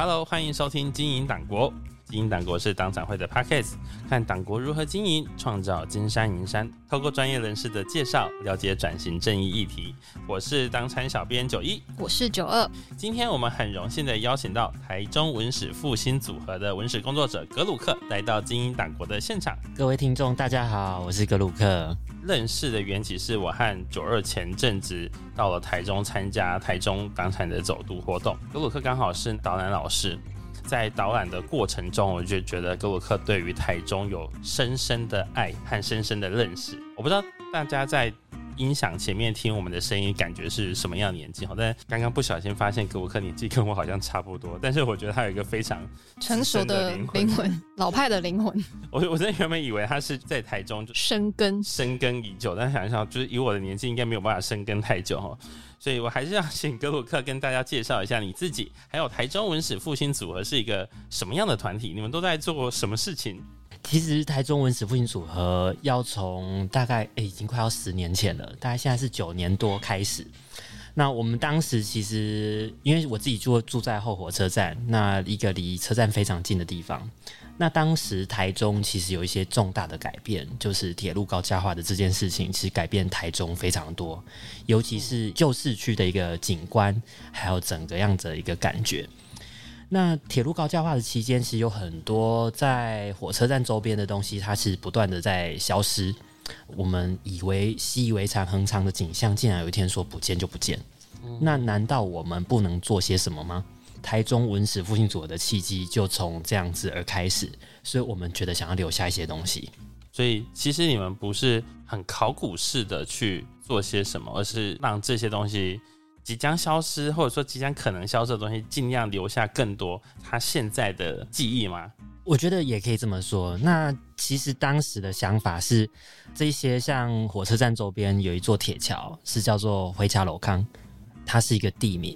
Hello，欢迎收听《经营党国》。经营党国是党产会的 Podcast，看党国如何经营，创造金山银山。透过专业人士的介绍，了解转型正义议题。我是党产小编九一，我是九二。今天我们很荣幸的邀请到台中文史复兴组合的文史工作者格鲁克来到经营党国的现场。各位听众，大家好，我是格鲁克。认识的缘起是我和九二前阵子到了台中参加台中港产的走读活动，格鲁克刚好是导览老师。在导览的过程中，我就觉得格鲁克对于台中有深深的爱和深深的认识。我不知道大家在音响前面听我们的声音，感觉是什么样的年纪？好，但刚刚不小心发现格鲁克年纪跟我好像差不多，但是我觉得他有一个非常成熟的灵魂，老派的灵魂。我我真的原本以为他是在台中就生根生根已久，但想一想，就是以我的年纪，应该没有办法生根太久哈。所以我还是要请格鲁克跟大家介绍一下你自己，还有台中文史复兴组合是一个什么样的团体？你们都在做什么事情？其实台中文史复兴组合要从大概诶已经快要十年前了，大概现在是九年多开始。那我们当时其实因为我自己住住在后火车站，那一个离车站非常近的地方。那当时台中其实有一些重大的改变，就是铁路高架化的这件事情，其实改变台中非常多，尤其是旧市区的一个景观，还有整个样子的一个感觉。那铁路高架化的期间，其实有很多在火车站周边的东西，它是不断的在消失。我们以为习以为常、恒常的景象，竟然有一天说不见就不见。那难道我们不能做些什么吗？台中文史复兴组的契机就从这样子而开始，所以我们觉得想要留下一些东西。所以其实你们不是很考古式的去做些什么，而是让这些东西即将消失，或者说即将可能消失的东西，尽量留下更多他现在的记忆吗？我觉得也可以这么说。那其实当时的想法是，这些像火车站周边有一座铁桥，是叫做回桥楼康，它是一个地名。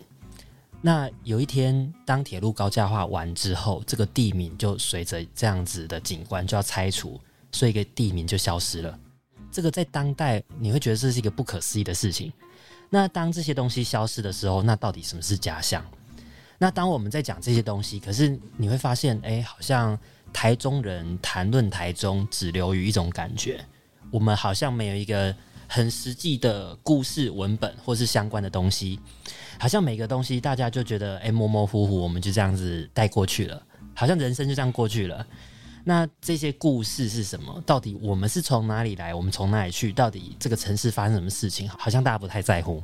那有一天，当铁路高架化完之后，这个地名就随着这样子的景观就要拆除，所以一个地名就消失了。这个在当代你会觉得这是一个不可思议的事情。那当这些东西消失的时候，那到底什么是家乡？那当我们在讲这些东西，可是你会发现，哎，好像台中人谈论台中只留于一种感觉，我们好像没有一个。很实际的故事文本，或是相关的东西，好像每个东西大家就觉得哎模模糊糊，我们就这样子带过去了，好像人生就这样过去了。那这些故事是什么？到底我们是从哪里来？我们从哪里去？到底这个城市发生什么事情？好像大家不太在乎。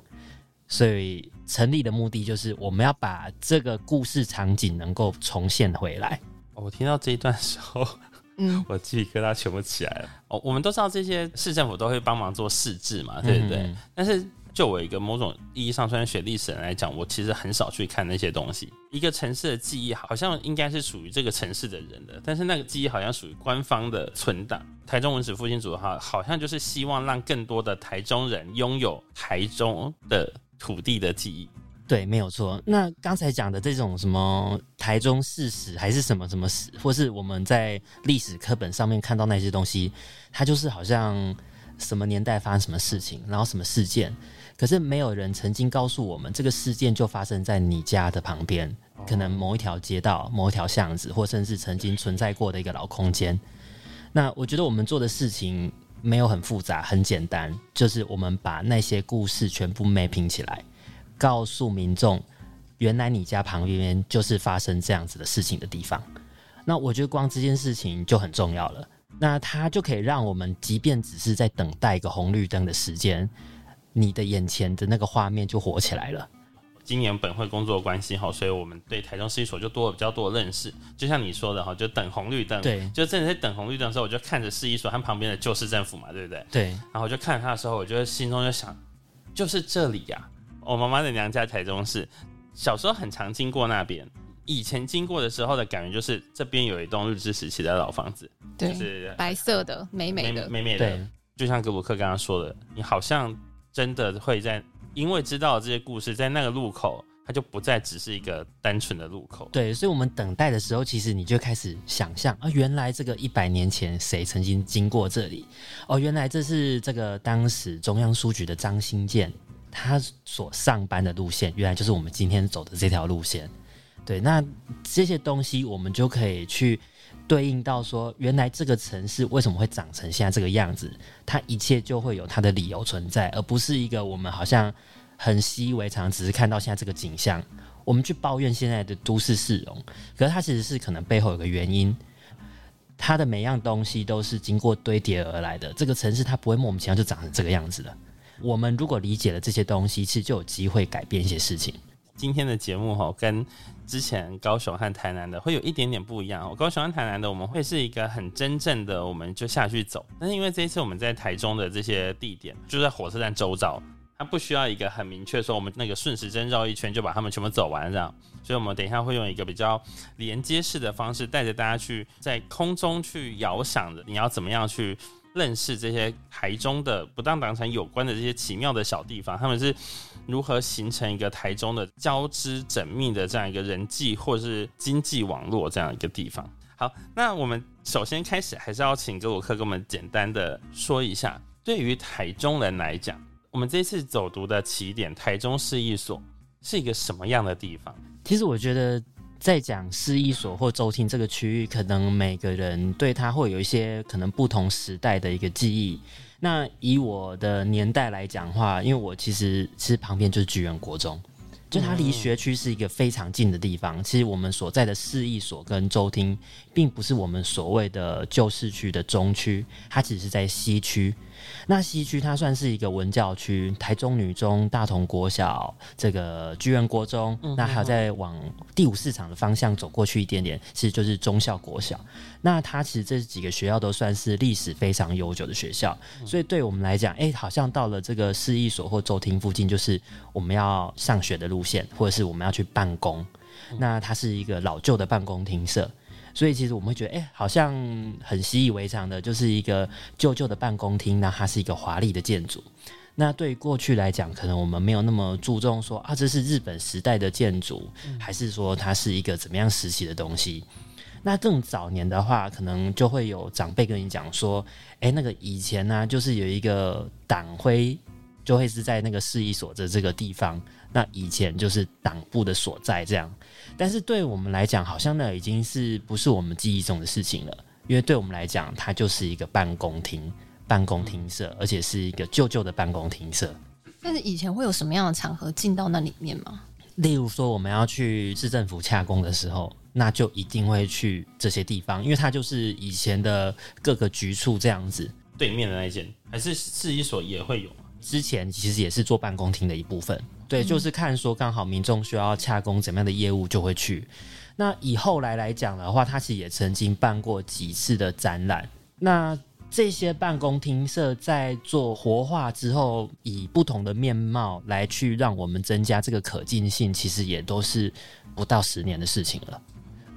所以成立的目的就是我们要把这个故事场景能够重现回来。我听到这一段时候。嗯，我鸡皮疙瘩全部起来了。哦，我们都知道这些市政府都会帮忙做市制嘛，对不对？但是就我一个某种意义上，虽然学历史人来讲，我其实很少去看那些东西。一个城市的记忆好像应该是属于这个城市的人的，但是那个记忆好像属于官方的存档。台中文史复兴组的话，好像就是希望让更多的台中人拥有台中的土地的记忆。对，没有错。那刚才讲的这种什么台中事史，还是什么什么史，或是我们在历史课本上面看到那些东西，它就是好像什么年代发生什么事情，然后什么事件，可是没有人曾经告诉我们，这个事件就发生在你家的旁边，可能某一条街道、某一条巷子，或甚至曾经存在过的一个老空间。那我觉得我们做的事情没有很复杂，很简单，就是我们把那些故事全部 mapping 起来。告诉民众，原来你家旁边就是发生这样子的事情的地方。那我觉得光这件事情就很重要了。那它就可以让我们，即便只是在等待一个红绿灯的时间，你的眼前的那个画面就火起来了。今年本会工作关系哈，所以我们对台中市一所就多了比较多的认识。就像你说的哈，就等红绿灯，对，就正在等红绿灯的时候，我就看着市一所和旁边的旧市政府嘛，对不对？对。然后我就看着他的时候，我就心中就想，就是这里呀。我妈妈的娘家台中市，小时候很常经过那边。以前经过的时候的感觉就是，这边有一栋日治时期的老房子，对，白色的，美美的，美美的。就像格鲁克刚刚说的，你好像真的会在，因为知道这些故事，在那个路口，它就不再只是一个单纯的路口。对，所以我们等待的时候，其实你就开始想象啊，原来这个一百年前谁曾经经过这里？哦，原来这是这个当时中央书局的张新建。他所上班的路线，原来就是我们今天走的这条路线。对，那这些东西我们就可以去对应到说，原来这个城市为什么会长成现在这个样子，它一切就会有它的理由存在，而不是一个我们好像很习以为常，只是看到现在这个景象，我们去抱怨现在的都市市容，可是它其实是可能背后有个原因，它的每样东西都是经过堆叠而来的，这个城市它不会莫名其妙就长成这个样子的。我们如果理解了这些东西，其实就有机会改变一些事情。今天的节目哈，跟之前高雄和台南的会有一点点不一样哦。高雄和台南的我们会是一个很真正的，我们就下去走。但是因为这一次我们在台中的这些地点，就在火车站周遭，它不需要一个很明确说我们那个顺时针绕一圈就把它们全部走完这样。所以我们等一下会用一个比较连接式的方式，带着大家去在空中去遥想着你要怎么样去。认识这些台中的不当党产有关的这些奇妙的小地方，他们是如何形成一个台中的交织缜密的这样一个人际或是经济网络这样一个地方。好，那我们首先开始还是要请格鲁克跟我们简单的说一下，对于台中人来讲，我们这次走读的起点台中市一所是一个什么样的地方？其实我觉得。在讲市一所或周厅这个区域，可能每个人对它会有一些可能不同时代的一个记忆。那以我的年代来讲话，因为我其实其实旁边就是巨人国中。就它离学区是一个非常近的地方。其实我们所在的市役所跟州厅，并不是我们所谓的旧市区的中区，它只是在西区。那西区它算是一个文教区，台中女中、大同国小、这个居仁国中，那还有再往第五市场的方向走过去一点点，其实就是中校国小。那它其实这几个学校都算是历史非常悠久的学校，所以对我们来讲，哎，好像到了这个市一所或州厅附近，就是我们要上学的路线，或者是我们要去办公。那它是一个老旧的办公厅舍。所以其实我们会觉得，哎，好像很习以为常的，就是一个旧旧的办公厅，那它是一个华丽的建筑。那对于过去来讲，可能我们没有那么注重说啊，这是日本时代的建筑，还是说它是一个怎么样时期的东西？那更早年的话，可能就会有长辈跟你讲说，哎，那个以前呢，就是有一个党徽，就会是在那个市役所的这个地方，那以前就是党部的所在，这样。但是对我们来讲，好像那已经是不是我们记忆中的事情了，因为对我们来讲，它就是一个办公厅、办公厅舍，而且是一个旧旧的办公厅舍。但是以前会有什么样的场合进到那里面吗？例如说，我们要去市政府洽公的时候，那就一定会去这些地方，因为它就是以前的各个局处这样子。对面的那一间，还是市一所也会有之前其实也是做办公厅的一部分。对，就是看说刚好民众需要洽公怎么样的业务就会去。那以后来来讲的话，他其实也曾经办过几次的展览。那这些办公厅舍在做活化之后，以不同的面貌来去让我们增加这个可进性，其实也都是不到十年的事情了。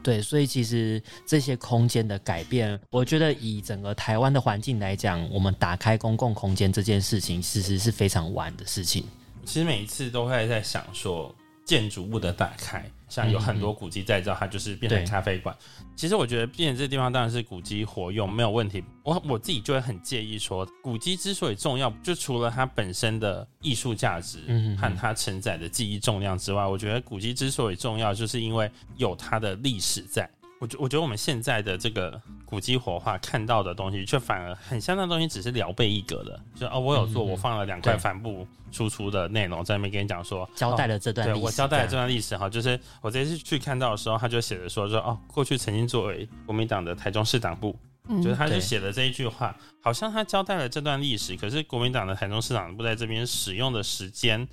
对，所以其实这些空间的改变，我觉得以整个台湾的环境来讲，我们打开公共空间这件事情，其实是非常晚的事情。其实每一次都会在想说，建筑物的打开，像有很多古迹再造，它就是变成咖啡馆。其实我觉得，变这地方当然是古迹活用没有问题。我我自己就会很介意说，古迹之所以重要，就除了它本身的艺术价值和它承载的记忆重量之外，我觉得古迹之所以重要，就是因为有它的历史在。我觉我觉得我们现在的这个古迹活化看到的东西，却反而很像那东西只是聊备一格的，就哦，我有做，我放了两块帆布输出的内容在那边跟你讲说，交代了这段，对我交代了这段历史哈，就是我这次去看到的时候，他就写着说说哦，过去曾经作为国民党的台中市党部，就是他就写了这一句话，好像他交代了这段历史，可是国民党的台中市党部在这边使用的时间。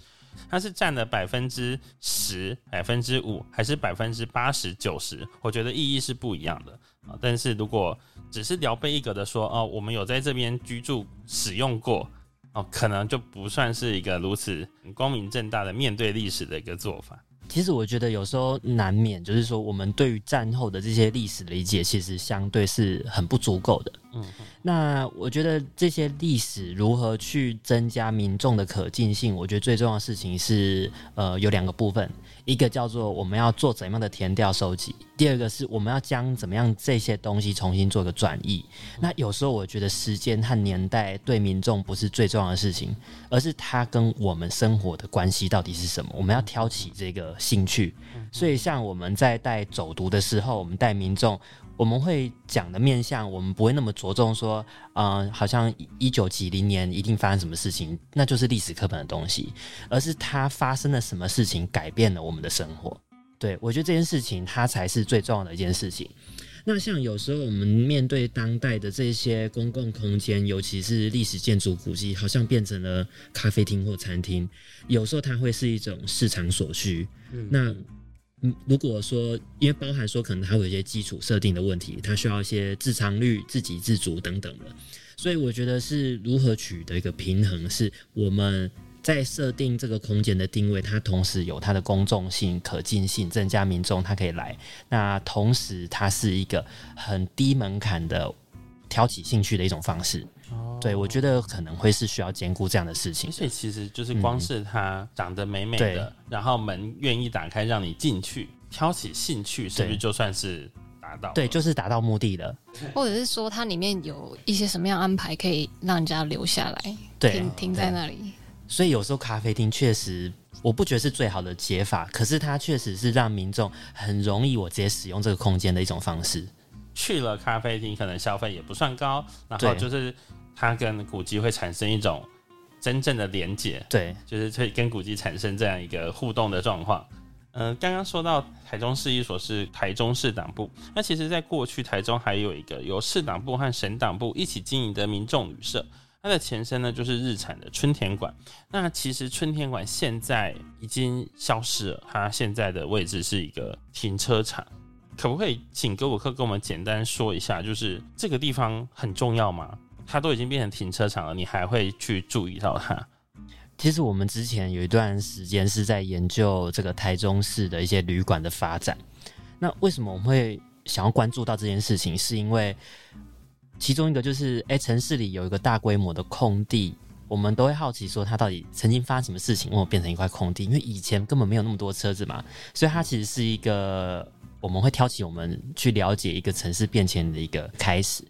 它是占了百分之十、百分之五，还是百分之八十九十？我觉得意义是不一样的啊。但是如果只是聊备一格的说哦，我们有在这边居住使用过哦，可能就不算是一个如此光明正大的面对历史的一个做法。其实我觉得有时候难免就是说，我们对于战后的这些历史理解，其实相对是很不足够的。嗯，那我觉得这些历史如何去增加民众的可进性，我觉得最重要的事情是，呃，有两个部分，一个叫做我们要做怎样的填调收集，第二个是我们要将怎么样这些东西重新做个转译。那有时候我觉得时间和年代对民众不是最重要的事情，而是它跟我们生活的关系到底是什么，我们要挑起这个兴趣。所以像我们在带走读的时候，我们带民众。我们会讲的面向，我们不会那么着重说，嗯，好像一九几零年一定发生什么事情，那就是历史课本的东西，而是它发生了什么事情改变了我们的生活。对我觉得这件事情，它才是最重要的一件事情。那像有时候我们面对当代的这些公共空间，尤其是历史建筑古迹，好像变成了咖啡厅或餐厅，有时候它会是一种市场所需。那嗯，如果说因为包含说可能它会有一些基础设定的问题，它需要一些自偿率、自给自足等等的，所以我觉得是如何取得一个平衡，是我们在设定这个空间的定位，它同时有它的公众性、可进性，增加民众他可以来，那同时它是一个很低门槛的挑起兴趣的一种方式。对，我觉得可能会是需要兼顾这样的事情，所以其实就是光是它长得美美的，然后门愿意打开让你进去，挑起兴趣，是不是就算是达到？对，就是达到目的了。或者是说它里面有一些什么样安排可以让人家留下来，停停在那里。所以有时候咖啡厅确实，我不觉得是最好的解法，可是它确实是让民众很容易我直接使用这个空间的一种方式。去了咖啡厅，可能消费也不算高，然后就是。它跟古籍会产生一种真正的连接，对，就是会跟古籍产生这样一个互动的状况。嗯，刚刚说到台中市一所是台中市党部，那其实在过去台中还有一个由市党部和省党部一起经营的民众旅社，它的前身呢就是日产的春田馆。那其实春田馆现在已经消失了，它现在的位置是一个停车场。可不可以请格鲁克跟我们简单说一下，就是这个地方很重要吗？它都已经变成停车场了，你还会去注意到它？其实我们之前有一段时间是在研究这个台中市的一些旅馆的发展。那为什么我们会想要关注到这件事情？是因为其中一个就是，哎，城市里有一个大规模的空地，我们都会好奇说，它到底曾经发生什么事情，为什么变成一块空地？因为以前根本没有那么多车子嘛，所以它其实是一个我们会挑起我们去了解一个城市变迁的一个开始。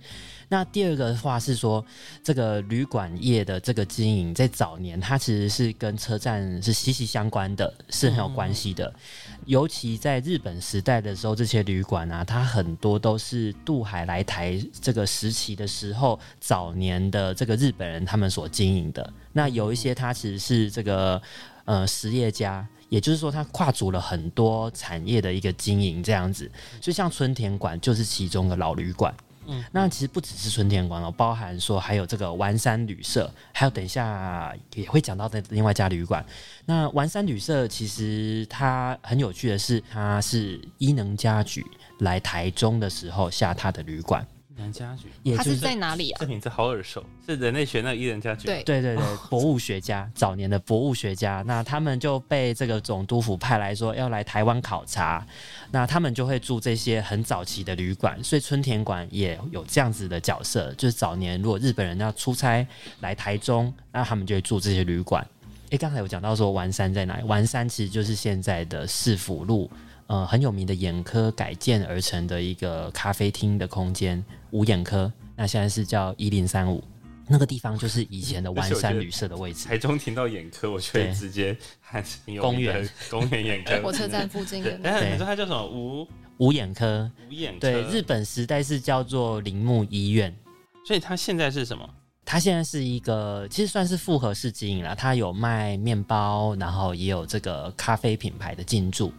那第二个的话是说，这个旅馆业的这个经营，在早年它其实是跟车站是息息相关的，是很有关系的。尤其在日本时代的时候，这些旅馆啊，它很多都是渡海来台这个时期的时候，早年的这个日本人他们所经营的。那有一些它其实是这个呃实业家，也就是说，它跨足了很多产业的一个经营这样子。所以像春田馆就是其中的老旅馆。嗯，那其实不只是春天馆哦，包含说还有这个完山旅社，还有等一下也会讲到的另外一家旅馆。那完山旅社其实它很有趣的是，它是伊能家矩来台中的时候下榻的旅馆。人家具，他是在哪里啊？这名字好耳熟，是人类学那伊人家具。对对对对，博物学家，早年的博物学家，那他们就被这个总督府派来说要来台湾考察，那他们就会住这些很早期的旅馆，所以春田馆也有这样子的角色，就是早年如果日本人要出差来台中，那他们就会住这些旅馆。诶，刚才有讲到说丸山在哪里？丸山其实就是现在的市府路。呃，很有名的眼科改建而成的一个咖啡厅的空间，五眼科，那现在是叫一零三五，那个地方就是以前的丸山旅社的位置。台中停到眼科，我就直接喊公园，公园眼科，火车站附近的。对，你说它叫什么？五五眼科，五眼科。对，日本时代是叫做铃木医院，所以它现在是什么？它现在是一个，其实算是复合式经营了。它有卖面包，然后也有这个咖啡品牌的进驻。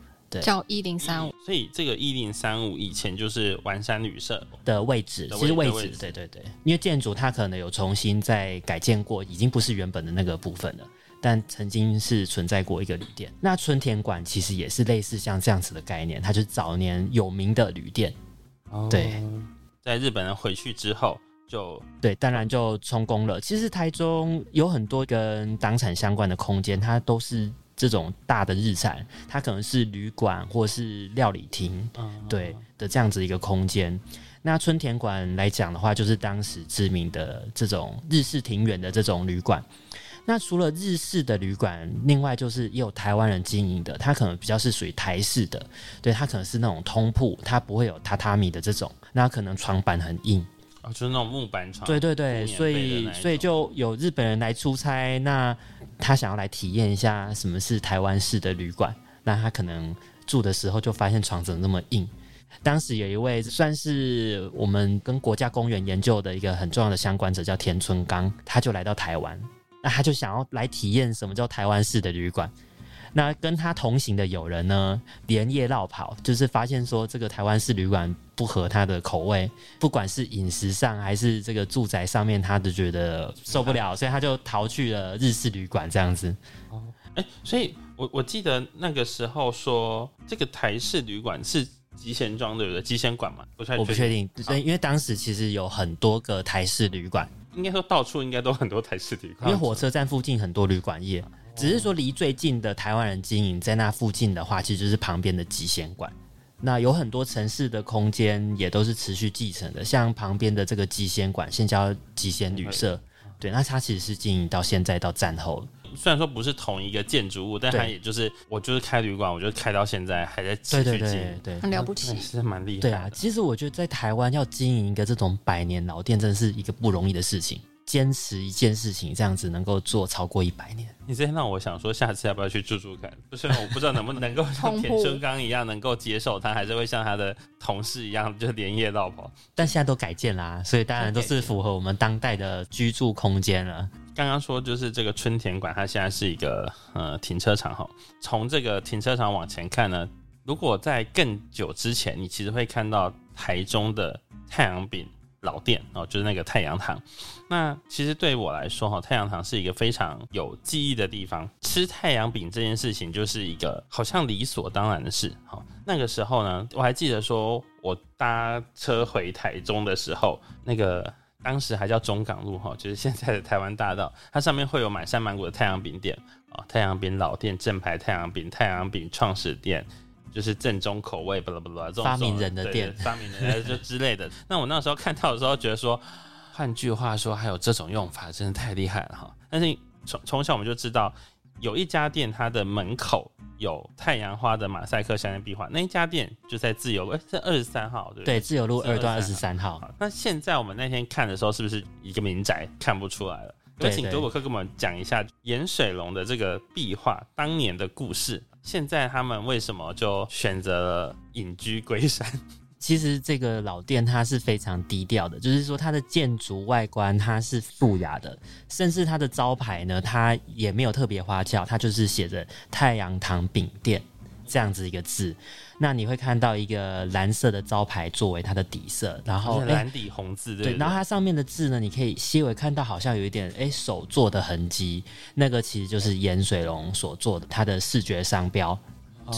叫一零三五，所以这个一零三五以前就是完山旅社的位置，其实位置，对对对，因为建筑它可能有重新再改建过，已经不是原本的那个部分了，但曾经是存在过一个旅店。那春田馆其实也是类似像这样子的概念，它就是早年有名的旅店。对，在日本人回去之后，就对，当然就充公了。其实台中有很多跟党产相关的空间，它都是。这种大的日产，它可能是旅馆或是料理厅，对的这样子一个空间。那春田馆来讲的话，就是当时知名的这种日式庭园的这种旅馆。那除了日式的旅馆，另外就是也有台湾人经营的，它可能比较是属于台式的，对，它可能是那种通铺，它不会有榻榻米的这种，那可能床板很硬，哦，就是那种木板床。对对对，所以所以就有日本人来出差，那他想要来体验一下什么是台湾式的旅馆，那他可能住的时候就发现床怎么那么硬。当时有一位算是我们跟国家公园研究的一个很重要的相关者，叫田村刚，他就来到台湾，那他就想要来体验什么叫台湾式的旅馆。那跟他同行的友人呢，连夜绕跑，就是发现说这个台湾式旅馆不合他的口味，不管是饮食上还是这个住宅上面，他都觉得受不了，所以他就逃去了日式旅馆这样子。哦，哎，所以我我记得那个时候说这个台式旅馆是。吉贤庄对不对？吉贤馆嘛，不我不确定，对，因为当时其实有很多个台式旅馆，应该说到处应该都很多台式旅馆，因为火车站附近很多旅馆业，只是说离最近的台湾人经营在那附近的话，其实就是旁边的吉贤馆。那有很多城市的空间也都是持续继承的，像旁边的这个吉贤馆，现叫吉贤旅社，对，那它其实是经营到现在到战后。虽然说不是同一个建筑物，但它也就是我就是开旅馆，我觉得开到现在还在继续经对，很了不起，是蛮厉害。对啊，其实我觉得在台湾要经营一个这种百年老店，真的是一个不容易的事情。坚持一件事情，这样子能够做超过一百年。你这让我想说，下次要不要去住住看？不是我不知道能不能够像 田生刚一样能够接受他，还是会像他的同事一样就连夜绕跑。但现在都改建啦，所以当然都是符合我们当代的居住空间了。刚刚说就是这个春田馆，它现在是一个呃停车场哈。从这个停车场往前看呢，如果在更久之前，你其实会看到台中的太阳饼。老店哦，就是那个太阳堂。那其实对我来说哈，太阳堂是一个非常有记忆的地方。吃太阳饼这件事情就是一个好像理所当然的事。好，那个时候呢，我还记得说我搭车回台中的时候，那个当时还叫中港路哈，就是现在的台湾大道，它上面会有满山满谷的太阳饼店啊，太阳饼老店、正牌太阳饼、太阳饼创始店。就是正宗口味，巴拉巴拉这种发明人的店，发明人就之类的。那我那时候看到的时候，觉得说，换句话说，还有这种用法，真的太厉害了哈。但是从从小我们就知道，有一家店，它的门口有太阳花的马赛克镶嵌壁画，那一家店就在自由路，哎，在二十三号，对对？自由路二段二十三号。那现在我们那天看的时候，是不是一个民宅看不出来了？有请德果克给我们讲一下盐水龙的这个壁画当年的故事。现在他们为什么就选择了隐居龟山？其实这个老店它是非常低调的，就是说它的建筑外观它是素雅的，甚至它的招牌呢，它也没有特别花俏，它就是写着“太阳糖饼店”这样子一个字。那你会看到一个蓝色的招牌作为它的底色，然后蓝底红字对，然后它上面的字呢，你可以细微看到好像有一点哎手做的痕迹，那个其实就是盐水龙所做的它的视觉商标，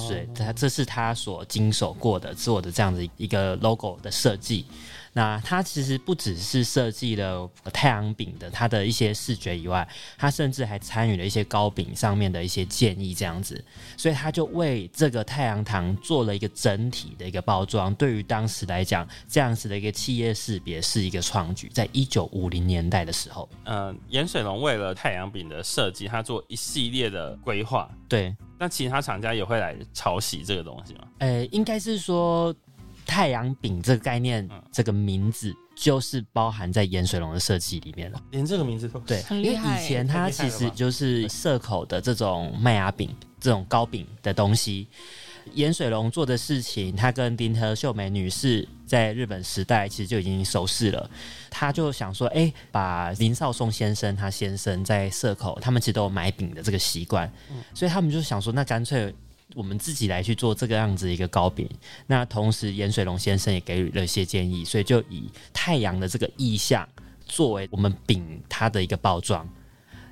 对，它这是他所经手过的做的这样子一个 logo 的设计。那它其实不只是设计了太阳饼的它的一些视觉以外，它甚至还参与了一些糕饼上面的一些建议这样子，所以它就为这个太阳糖做了一个整体的一个包装。对于当时来讲，这样子的一个企业识别是一个创举。在一九五零年代的时候，嗯，盐水龙为了太阳饼的设计，他做一系列的规划。对，那其他厂家也会来抄袭这个东西吗？呃，应该是说。太阳饼这个概念，这个名字就是包含在盐水龙的设计里面了。连这个名字都对，因为以前它其实就是社口的这种麦芽饼、这种糕饼的东西。盐水龙做的事情，他跟丁特秀美女士在日本时代其实就已经熟识了。他就想说，哎，把林少松先生他先生在社口，他们其实都有买饼的这个习惯，所以他们就想说，那干脆。我们自己来去做这个样子一个糕饼，那同时盐水龙先生也给予了一些建议，所以就以太阳的这个意象作为我们饼它的一个包装。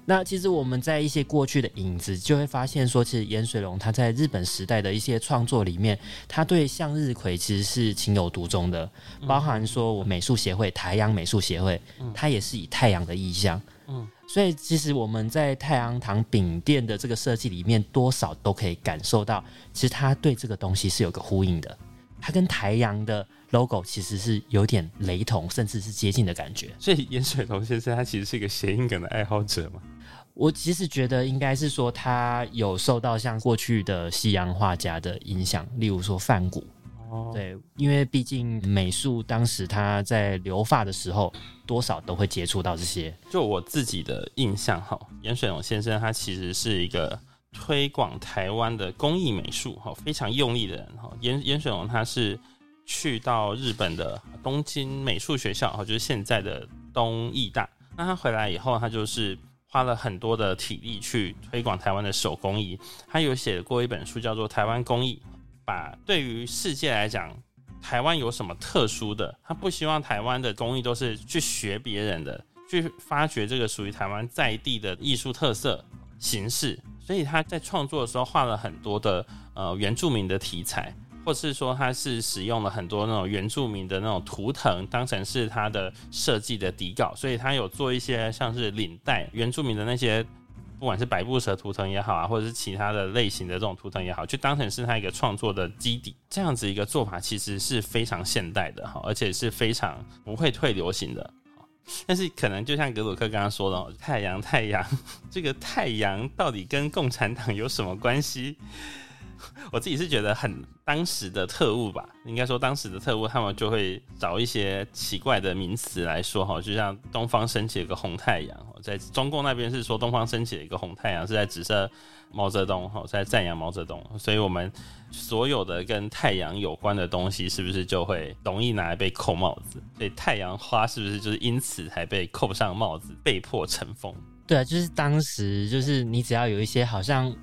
那其实我们在一些过去的影子就会发现说，其实盐水龙他在日本时代的一些创作里面，他对向日葵其实是情有独钟的，包含说我美术协会台阳美术协会，它也是以太阳的意象。嗯。所以，其实我们在太阳堂饼店的这个设计里面，多少都可以感受到，其实它对这个东西是有个呼应的。它跟台阳的 logo 其实是有点雷同，甚至是接近的感觉。所以盐水龙先生他其实是一个谐音梗的爱好者嘛？我其实觉得应该是说他有受到像过去的西洋画家的影响，例如说梵谷。哦，对，因为毕竟美术当时他在留发的时候，多少都会接触到这些。就我自己的印象哈，严水龙先生他其实是一个。推广台湾的工艺美术，哈，非常用力的人，哈。严严水龙他是去到日本的东京美术学校，哈，就是现在的东艺大。那他回来以后，他就是花了很多的体力去推广台湾的手工艺。他有写过一本书，叫做《台湾工艺》，把对于世界来讲，台湾有什么特殊的，他不希望台湾的工艺都是去学别人的，去发掘这个属于台湾在地的艺术特色形式。所以他在创作的时候画了很多的呃原住民的题材，或是说他是使用了很多那种原住民的那种图腾当成是他的设计的底稿，所以他有做一些像是领带原住民的那些，不管是百步蛇图腾也好啊，或者是其他的类型的这种图腾也好，就当成是他一个创作的基底。这样子一个做法其实是非常现代的哈，而且是非常不会退流行的。但是可能就像格鲁克刚刚说的，太阳太阳，这个太阳到底跟共产党有什么关系？我自己是觉得很当时的特务吧，应该说当时的特务，他们就会找一些奇怪的名词来说哈，就像东方升起了一个红太阳，在中共那边是说东方升起了一个红太阳，是在指涉毛泽东哈，在赞扬毛泽东，所以我们所有的跟太阳有关的东西，是不是就会容易拿来被扣帽子？所以太阳花是不是就是因此才被扣上帽子，被迫尘封？对啊，就是当时就是你只要有一些好像。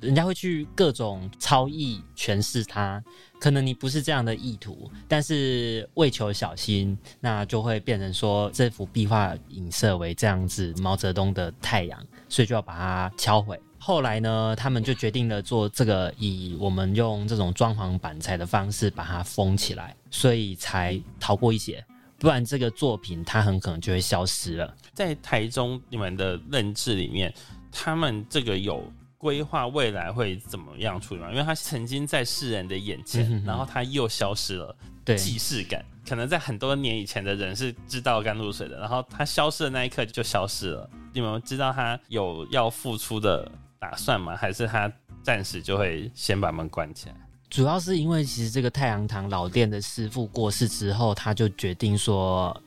人家会去各种超意诠释它，可能你不是这样的意图，但是为求小心，那就会变成说这幅壁画影射为这样子毛泽东的太阳，所以就要把它敲毁。后来呢，他们就决定了做这个，以我们用这种装潢板材的方式把它封起来，所以才逃过一劫。不然这个作品它很可能就会消失了。在台中你们的认知里面，他们这个有。规划未来会怎么样处理嘛？因为他曾经在世人的眼前，然后他又消失了，对既视感可能在很多年以前的人是知道甘露水的，然后他消失的那一刻就消失了。你们知道他有要付出的打算吗？还是他暂时就会先把门关起来？主要是因为其实这个太阳堂老店的师傅过世之后，他就决定说，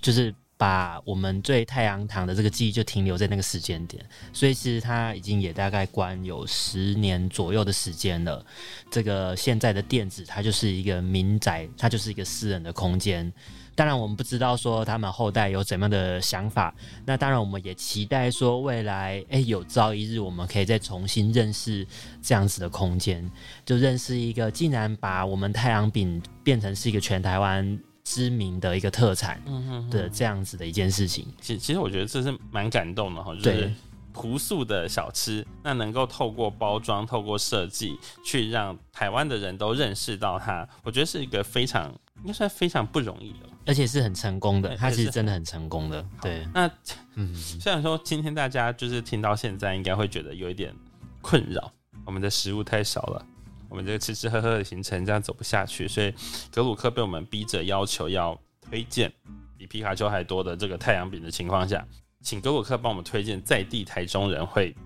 就是。把我们对太阳堂的这个记忆就停留在那个时间点，所以其实它已经也大概关有十年左右的时间了。这个现在的店子，它就是一个民宅，它就是一个私人的空间。当然，我们不知道说他们后代有怎样的想法。那当然，我们也期待说未来，哎，有朝一日我们可以再重新认识这样子的空间，就认识一个竟然把我们太阳饼变成是一个全台湾。知名的一个特产的这样子的一件事情，其其实我觉得这是蛮感动的哈，就是朴素的小吃，那能够透过包装、透过设计，去让台湾的人都认识到它，我觉得是一个非常应该算非常不容易的，而且是很成功的，它其实真的很成功的。对，那嗯，虽然说今天大家就是听到现在，应该会觉得有一点困扰，我们的食物太少了。我们这个吃吃喝喝的行程这样走不下去，所以格鲁克被我们逼着要求要推荐比皮卡丘还多的这个太阳饼的情况下，请格鲁克帮我们推荐在地台中人会。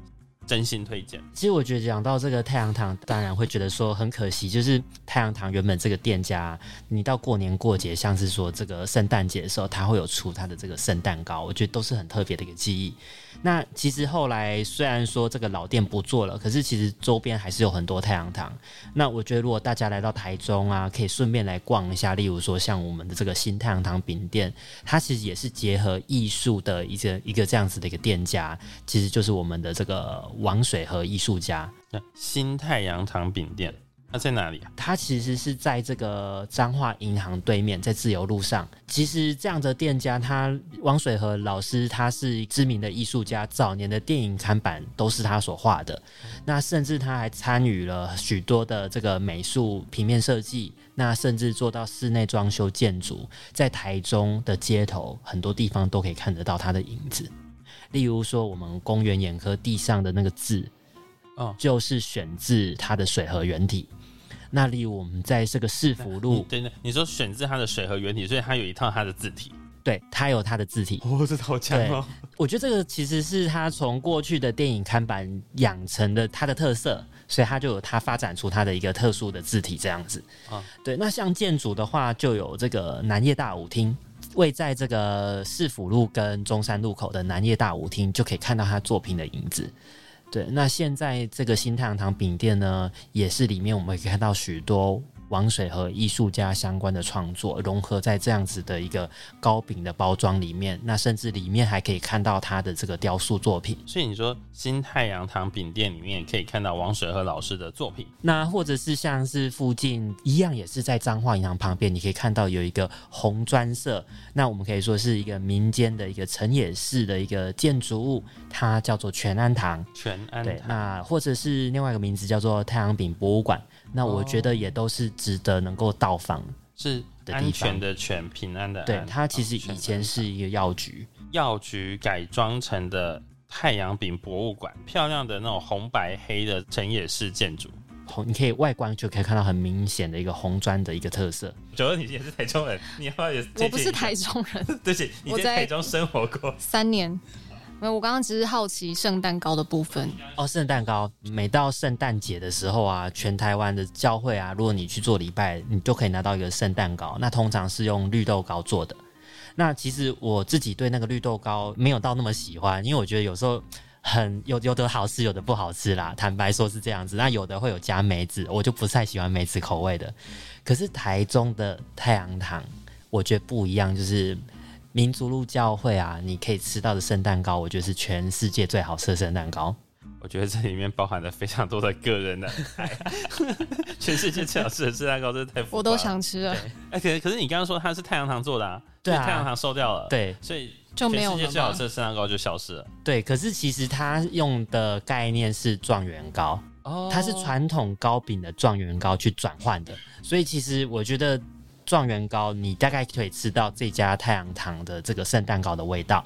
真心推荐。其实我觉得讲到这个太阳糖，当然会觉得说很可惜，就是太阳糖原本这个店家，你到过年过节，像是说这个圣诞节的时候，他会有出他的这个圣诞糕，我觉得都是很特别的一个记忆。那其实后来虽然说这个老店不做了，可是其实周边还是有很多太阳堂。那我觉得如果大家来到台中啊，可以顺便来逛一下，例如说像我们的这个新太阳堂饼店，它其实也是结合艺术的一个一个这样子的一个店家，其实就是我们的这个。王水和艺术家，新太阳堂饼店，它在哪里啊？它其实是在这个彰化银行对面，在自由路上。其实这样的店家，他汪水和老师，他是知名的艺术家，早年的电影看板都是他所画的。那甚至他还参与了许多的这个美术平面设计，那甚至做到室内装修建筑，在台中的街头很多地方都可以看得到他的影子。例如说，我们公园眼科地上的那个字，哦，就是选自他的水和原体。那里我们在这个市府路，对对，你说选自它的水和原体，所以它有一套它的字体。对，它有它的字体。哦，这好强哦！我觉得这个其实是它从过去的电影看板养成的它的特色，所以它就有它发展出它的一个特殊的字体这样子。啊，对。那像建筑的话，就有这个南叶大舞厅，位在这个市府路跟中山路口的南叶大舞厅，就可以看到他作品的影子。对，那现在这个新太阳堂饼店呢，也是里面我们可以看到许多。王水和艺术家相关的创作融合在这样子的一个糕饼的包装里面，那甚至里面还可以看到他的这个雕塑作品。所以你说新太阳糖饼店里面可以看到王水和老师的作品，那或者是像是附近一样，也是在彰化银行旁边，你可以看到有一个红砖色，那我们可以说是一个民间的一个城野式的一个建筑物，它叫做全安堂。全安对，那或者是另外一个名字叫做太阳饼博物馆。那我觉得也都是值得能够到访，是安全的全平安的。对，它其实以前是一个药局，药局改装成的太阳饼博物馆，漂亮的那种红白黑的城野式建筑。红，你可以外观就可以看到很明显的一个红砖的一个特色。九二，你也是台中人，你好也我不是台中人，对不起，你在台中生活过三年。没有，我刚刚只是好奇圣诞糕的部分哦。圣诞糕每到圣诞节的时候啊，全台湾的教会啊，如果你去做礼拜，你就可以拿到一个圣诞糕。那通常是用绿豆糕做的。那其实我自己对那个绿豆糕没有到那么喜欢，因为我觉得有时候很有有的好吃，有的不好吃啦。坦白说是这样子。那有的会有加梅子，我就不太喜欢梅子口味的。可是台中的太阳糖，我觉得不一样，就是。民族路教会啊，你可以吃到的圣蛋糕，我觉得是全世界最好吃的圣蛋糕。我觉得这里面包含了非常多的个人的爱。全世界最好吃的圣蛋糕，真的太……我都想吃了。哎，可可是你刚刚说它是太阳糖做的啊？对啊，太阳糖收掉了。对，所以就没有世界最好吃的圣蛋糕就消失了。对，可是其实它用的概念是状元糕，哦，它是传统糕饼的状元糕去转换的，所以其实我觉得。状元糕，你大概可以吃到这家太阳堂的这个圣诞糕的味道，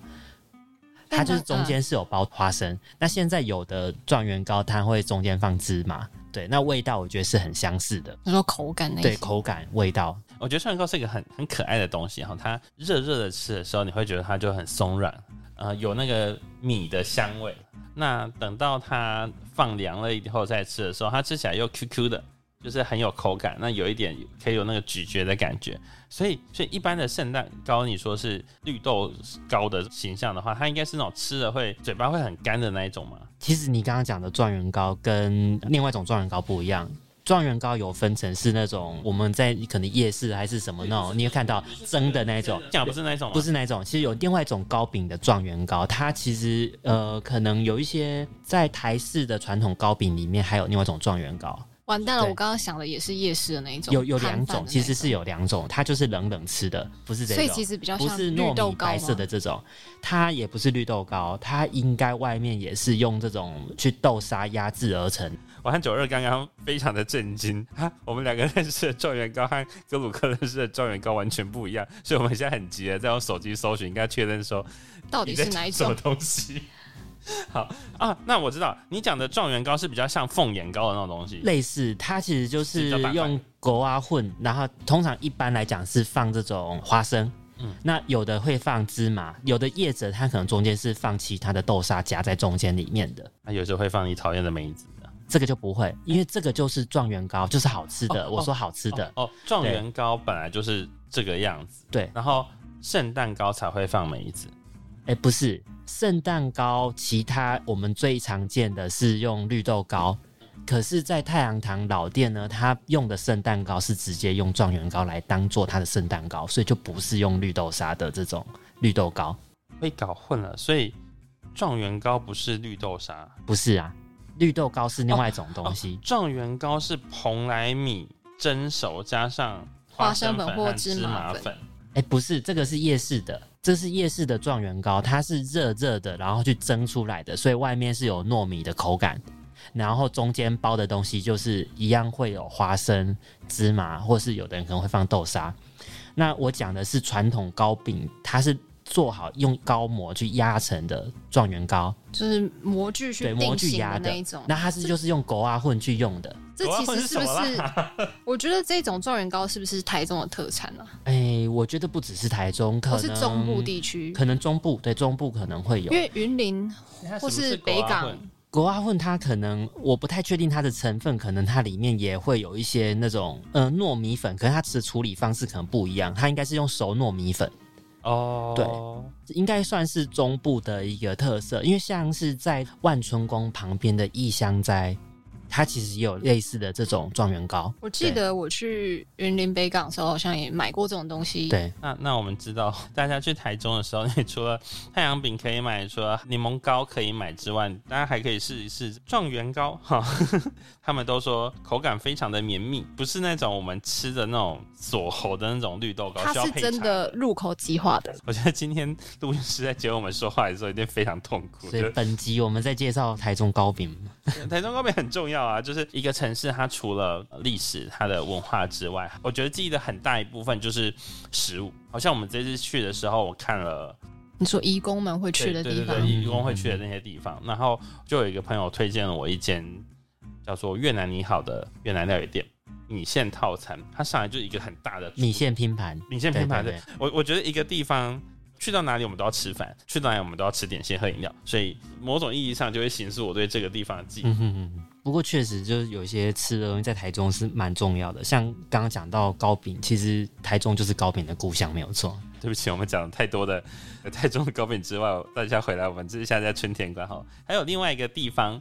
它就是中间是有包花生。那现在有的状元糕，它会中间放芝麻，对，那味道我觉得是很相似的。你说口感那对口感味道，我觉得状元糕是一个很很可爱的东西哈。它热热的吃的时候，你会觉得它就很松软，呃，有那个米的香味。那等到它放凉了以后再吃的时候，它吃起来又 Q Q 的。就是很有口感，那有一点可以有那个咀嚼的感觉，所以所以一般的圣诞糕，你说是绿豆糕的形象的话，它应该是那种吃了会嘴巴会很干的那一种嘛？其实你刚刚讲的状元糕跟另外一种状元糕不一样，状元糕有分成是那种我们在可能夜市还是什么那种，你有看到蒸的那种，讲不是那种，不是那种，其实有另外一种糕饼的状元糕，它其实呃可能有一些在台式的传统糕饼里面还有另外一种状元糕。完蛋了！我刚刚想的也是夜市的那一种，有有两种，其实是有两种，它就是冷冷吃的，不是这种，所以其实比较不是糯米白色的这种，它也不是绿豆糕，它应该外面也是用这种去豆沙压制而成。我和九二刚刚非常的震惊，哈，我们两个认识的状元糕和格鲁克认识的状元糕完全不一样，所以我们现在很急的在用手机搜寻，应该确认说到底是哪一种东西。好啊，那我知道你讲的状元糕是比较像凤眼糕的那种东西，类似它其实就是用狗啊混，然后通常一般来讲是放这种花生，嗯，那有的会放芝麻，有的叶子它可能中间是放其他的豆沙夹在中间里面的，那有时候会放你讨厌的梅子这个就不会，因为这个就是状元糕，就是好吃的。我说好吃的。哦，状元糕本来就是这个样子，对，然后圣诞糕才会放梅子，哎，不是。圣诞糕，其他我们最常见的是用绿豆糕，可是，在太阳堂老店呢，他用的圣诞糕是直接用状元糕来当做他的圣诞糕，所以就不是用绿豆沙的这种绿豆糕，被搞混了。所以状元糕不是绿豆沙，不是啊，绿豆糕是另外一种东西。状元糕是蓬莱米蒸熟加上花生粉或芝麻粉。哎，不是，这个是夜市的。这是夜市的状元糕，它是热热的，然后去蒸出来的，所以外面是有糯米的口感，然后中间包的东西就是一样会有花生、芝麻，或是有的人可能会放豆沙。那我讲的是传统糕饼，它是做好用糕模去压成的状元糕，就是模具去对模具压的那一种。那它是就是用狗啊混去用的。这其实是不是？我觉得这种状元糕是不是台中的特产呢？哎，我觉得不只是台中，可能是中部地区，可能中部对中部可能会有，因为云林或是北港。国阿混它可能我不太确定它的成分，可能它里面也会有一些那种呃糯米粉，可是它的处理方式可能不一样，它应该是用熟糯米粉哦，对，应该算是中部的一个特色，因为像是在万春宫旁边的异乡斋。它其实也有类似的这种状元糕。我记得我去云林北港的时候，好像也买过这种东西。对，那那我们知道，大家去台中的时候，你除了太阳饼可以买，除了柠檬糕可以买之外，大家还可以试一试状元糕哈。他们都说口感非常的绵密，不是那种我们吃的那种锁喉的那种绿豆糕。它是真的入口即化的。我觉得今天录音师在接我们说话的时候，一定非常痛苦。所以本集我们在介绍台中糕饼。台中糕饼很重要啊，就是一个城市，它除了历史、它的文化之外，我觉得记忆的很大一部分就是食物。好像我们这次去的时候，我看了，你说义工们会去的地方，义工会去的那些地方，然后就有一个朋友推荐了我一间叫做越南你好的越南料理店，米线套餐，它上来就是一个很大的米线拼盘，米线拼盘。对，我我觉得一个地方。去到哪里我们都要吃饭，去到哪里我们都要吃点心喝饮料，所以某种意义上就会形塑我对这个地方的记忆。不过确实就是有一些吃的东西在台中是蛮重要的，像刚刚讲到糕饼，其实台中就是糕饼的故乡，没有错。对不起，我们讲了太多的台中的糕饼之外，大家回来我们这下在春天馆哈，还有另外一个地方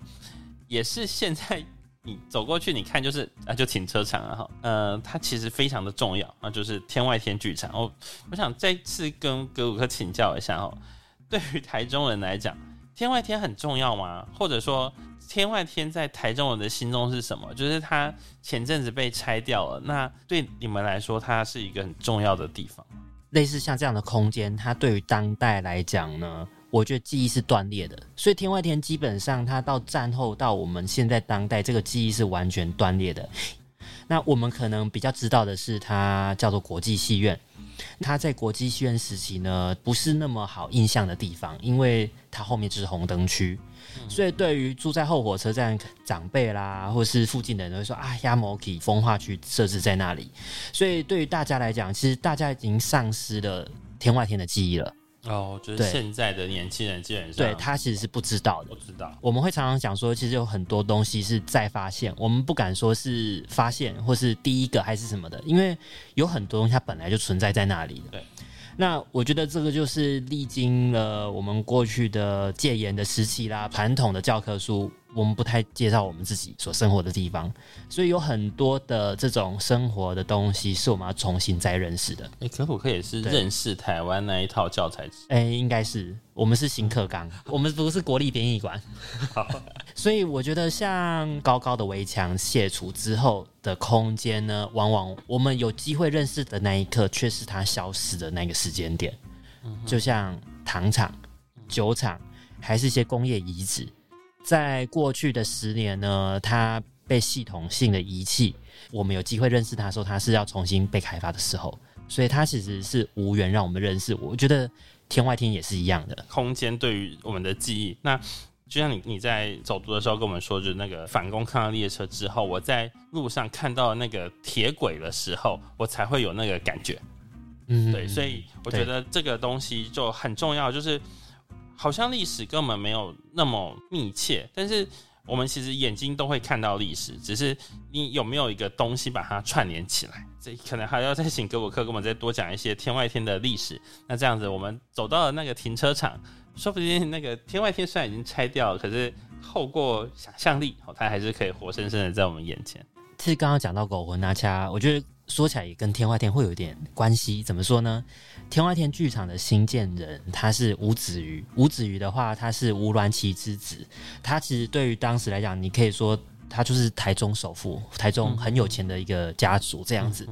也是现在。你走过去，你看就是啊，就停车场啊，哈，呃，它其实非常的重要啊，就是天外天剧场。我，我想再次跟格鲁克请教一下哦，对于台中人来讲，天外天很重要吗？或者说，天外天在台中人的心中是什么？就是它前阵子被拆掉了，那对你们来说，它是一个很重要的地方。类似像这样的空间，它对于当代来讲呢？我觉得记忆是断裂的，所以天外天基本上它到战后到我们现在当代，这个记忆是完全断裂的。那我们可能比较知道的是，它叫做国际戏院。它在国际戏院时期呢，不是那么好印象的地方，因为它后面就是红灯区，所以对于住在后火车站长辈啦，或是附近的人会说啊，亚摩基风化区设置在那里。所以对于大家来讲，其实大家已经丧失了天外天的记忆了。哦，就是现在的年轻人基本上对他其实是不知道的。不知道，我们会常常讲说，其实有很多东西是再发现，我们不敢说是发现或是第一个还是什么的，因为有很多东西它本来就存在在那里的。对。那我觉得这个就是历经了我们过去的戒严的时期啦，传统的教科书。我们不太介绍我们自己所生活的地方，所以有很多的这种生活的东西是我们要重新再认识的。哎，可不可以是认识台湾那一套教材？哎，应该是我们是新课纲，我们不是国立编译馆。好，所以我觉得像高高的围墙卸除之后的空间呢，往往我们有机会认识的那一刻，却是它消失的那个时间点。就像糖厂、酒厂，还是一些工业遗址。在过去的十年呢，它被系统性的遗弃。我们有机会认识它的时候，它是要重新被开发的时候，所以它其实是无缘让我们认识。我觉得天外天也是一样的，空间对于我们的记忆。那就像你你在走读的时候跟我们说，就是那个反攻抗日列车之后，我在路上看到那个铁轨的时候，我才会有那个感觉。嗯，对，所以我觉得这个东西就很重要，就是。好像历史跟我们没有那么密切，但是我们其实眼睛都会看到历史，只是你有没有一个东西把它串联起来？这可能还要再请格鲁克跟我们再多讲一些天外天的历史。那这样子，我们走到了那个停车场，说不定那个天外天虽然已经拆掉了，可是透过想象力，它还是可以活生生的在我们眼前。其实刚刚讲到狗魂那恰，我觉得。说起来也跟天外天会有点关系，怎么说呢？天外天剧场的新建人他是吴子瑜，吴子瑜的话他是吴鸾旗之子，他其实对于当时来讲，你可以说他就是台中首富，台中很有钱的一个家族这样子。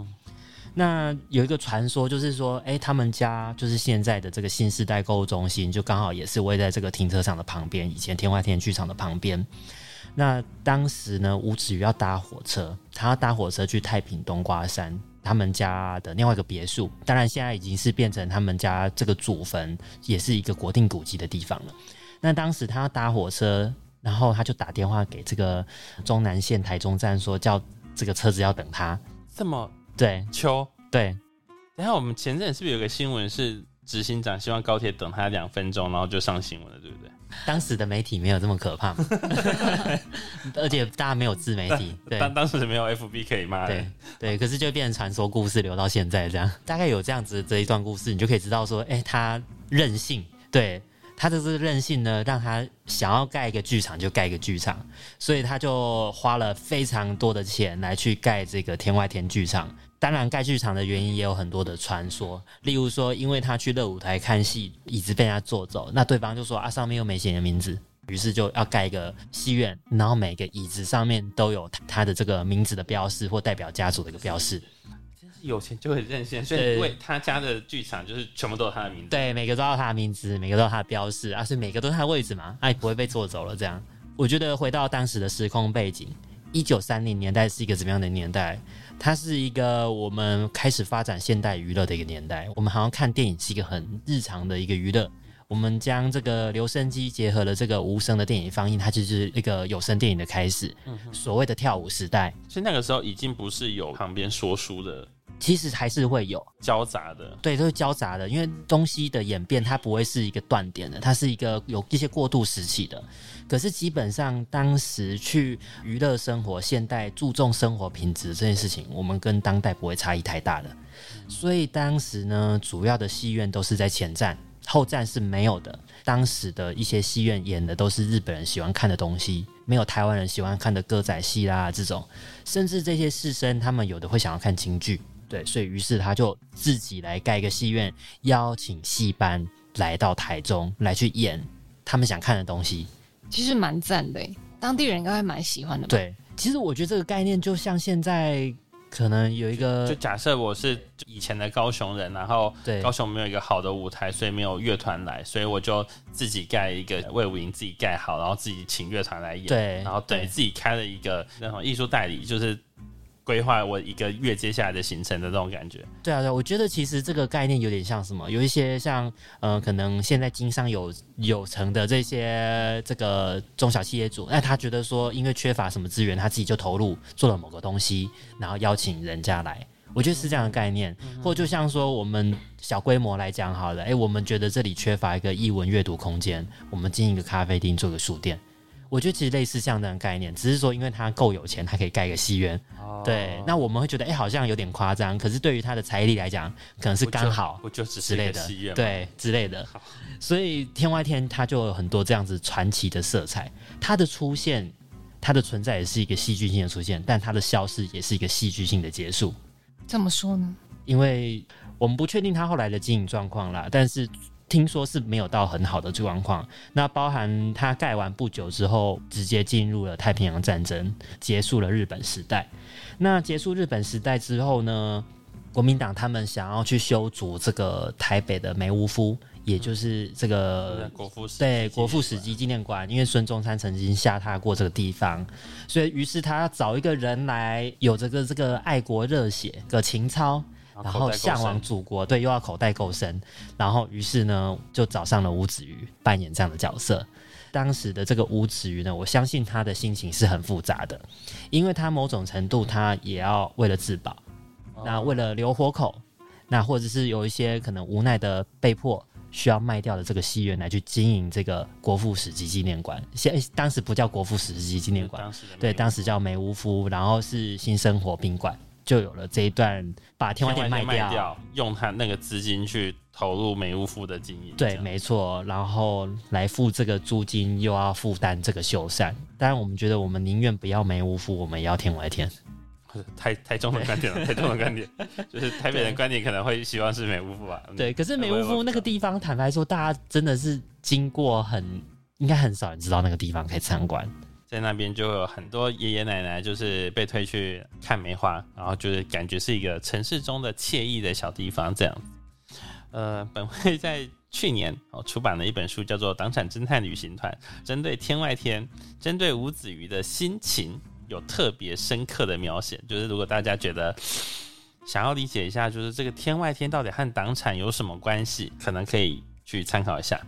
那有一个传说就是说，哎，他们家就是现在的这个新时代购物中心，就刚好也是位在这个停车场的旁边，以前天外天剧场的旁边。那当时呢，吴子瑜要搭火车，他要搭火车去太平冬瓜山他们家的另外一个别墅，当然现在已经是变成他们家这个祖坟，也是一个国定古迹的地方了。那当时他要搭火车，然后他就打电话给这个中南线台中站，说叫这个车子要等他。这么对秋对，等下我们前阵是不是有个新闻是执行长希望高铁等他两分钟，然后就上新闻了，对不对？当时的媒体没有这么可怕，而且大家没有自媒体，对，当当时没有 FB 可以骂，对对，可是就变成传说故事，留到现在这样，大概有这样子这一段故事，你就可以知道说，哎，他任性，对他的这个任性呢，让他想要盖一个剧场就盖一个剧场，所以他就花了非常多的钱来去盖这个天外天剧场。当然，盖剧场的原因也有很多的传说，例如说，因为他去乐舞台看戏，椅子被人家坐走，那对方就说啊，上面又没写你的名字，于是就要盖一个戏院，然后每个椅子上面都有他的这个名字的标识或代表家族的一个标识。真是有钱就会任性，所以因为他家的剧场就是全部都有他的名字，对，每个都有他的名字，每个都有他的标识，啊，所以每个都是他的位置嘛，哎，不会被坐走了。这样，我觉得回到当时的时空背景，一九三零年代是一个怎么样的年代？它是一个我们开始发展现代娱乐的一个年代。我们好像看电影是一个很日常的一个娱乐。我们将这个留声机结合了这个无声的电影放映，它就是一个有声电影的开始。所谓的跳舞时代，所以那个时候已经不是有旁边说书的。其实还是会有交杂的，对，都是交杂的，因为东西的演变它不会是一个断点的，它是一个有一些过渡时期的。可是基本上当时去娱乐生活、现代注重生活品质这件事情，我们跟当代不会差异太大的。所以当时呢，主要的戏院都是在前站，后站是没有的。当时的一些戏院演的都是日本人喜欢看的东西，没有台湾人喜欢看的歌仔戏啦这种，甚至这些士绅他们有的会想要看京剧。对，所以于是他就自己来盖一个戏院，邀请戏班来到台中来去演他们想看的东西，其实蛮赞的，当地人应该会蛮喜欢的。对，其实我觉得这个概念就像现在可能有一个，就假设我是以前的高雄人，然后高雄没有一个好的舞台，所以没有乐团来，所以我就自己盖一个魏武营，自己盖好，然后自己请乐团来演，对，然后等于自己开了一个那种艺术代理，就是。规划我一个月接下来的行程的这种感觉，对啊，对，我觉得其实这个概念有点像什么，有一些像，呃，可能现在经商有有成的这些这个中小企业主，那他觉得说，因为缺乏什么资源，他自己就投入做了某个东西，然后邀请人家来，我觉得是这样的概念，或就像说我们小规模来讲好了，哎，我们觉得这里缺乏一个译文阅读空间，我们进一个咖啡厅，做个书店。我觉得其实类似这样的概念，只是说因为他够有钱，他可以盖个戏院。对，那我们会觉得哎，好像有点夸张。可是对于他的财力来讲，可能是刚好，不就只是类的，对之类的。所以天外天他就有很多这样子传奇的色彩。它的出现，它的存在也是一个戏剧性的出现，但它的消失也是一个戏剧性的结束。怎么说呢？因为我们不确定他后来的经营状况啦，但是。听说是没有到很好的状况，那包含它盖完不久之后，直接进入了太平洋战争，结束了日本时代。那结束日本时代之后呢，国民党他们想要去修筑这个台北的梅屋夫，也就是这个国父对国父史迹纪念馆，因为孙中山曾经下榻过这个地方，所以于是他要找一个人来有这个这个爱国热血的情操。然后向往祖国，对，又要口袋够深，然后于是呢，就找上了吴子瑜扮演这样的角色。当时的这个吴子瑜呢，我相信他的心情是很复杂的，因为他某种程度他也要为了自保，那为了留活口，那或者是有一些可能无奈的被迫需要卖掉的这个戏院来去经营这个国父史迹纪念馆。现当时不叫国父史迹纪念馆，对，当时叫梅屋夫，然后是新生活宾馆。就有了这一段，把天外店卖掉，用他那个资金去投入美屋夫的经营。对，没错，然后来付这个租金，又要负担这个修缮。当然，我们觉得我们宁愿不要美屋夫，我们也要天外天。太太重的观点了，太重的观点，就是台北人观点可能会希望是美屋夫吧。对，可是美屋夫那个地方，坦白说，大家真的是经过很，应该很少人知道那个地方可以参观。在那边就有很多爷爷奶奶，就是被推去看梅花，然后就是感觉是一个城市中的惬意的小地方这样。呃，本会在去年哦出版了一本书，叫做《党产侦探旅行团》，针对天外天，针对吴子瑜的心情有特别深刻的描写。就是如果大家觉得想要理解一下，就是这个天外天到底和党产有什么关系，可能可以去参考一下。